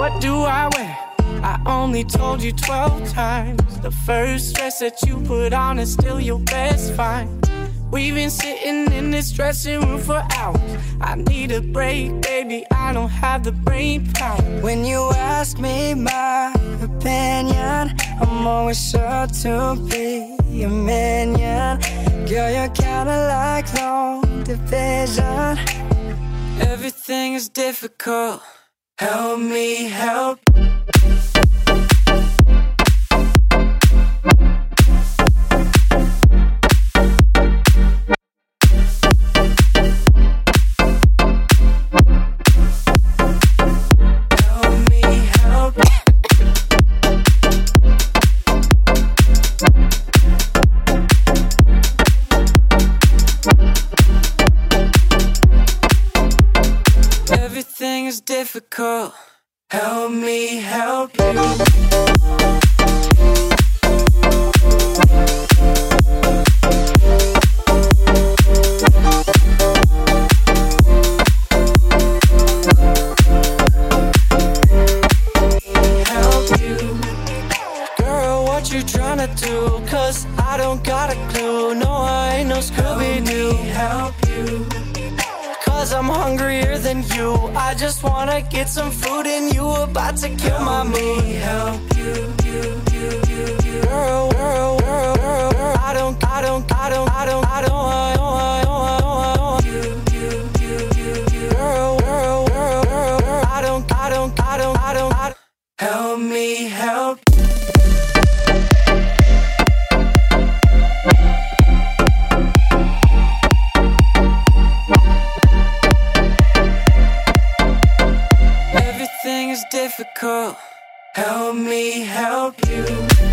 What do I wear? I only told you 12 times. The first dress that you put on is still your best find. We've been sitting in this dressing room for hours. I need a break, baby. I don't have the brain power. When you ask me my opinion, I'm always sure to be a minion. Girl, you're kinda like long division. Everything is difficult. Help me help. Difficult. Help me help you. Help you. Girl, what you tryna do? Cause I don't got a clue. No, I ain't no Scooby Doo. Help you. Cause I'm hungrier than you. I just wanna get some food and you about to kill my mood. Help you, you, you, you, you. Girl, girl, girl, girl, girl. I don't, I don't, I don't, I don't, I don't, I don't, I don't, I don't, I don't. You, you, you, you, you. Girl, girl, girl, girl, girl. I don't, I don't, I don't, I don't, I don't. Help me Everything difficult. Help me help you.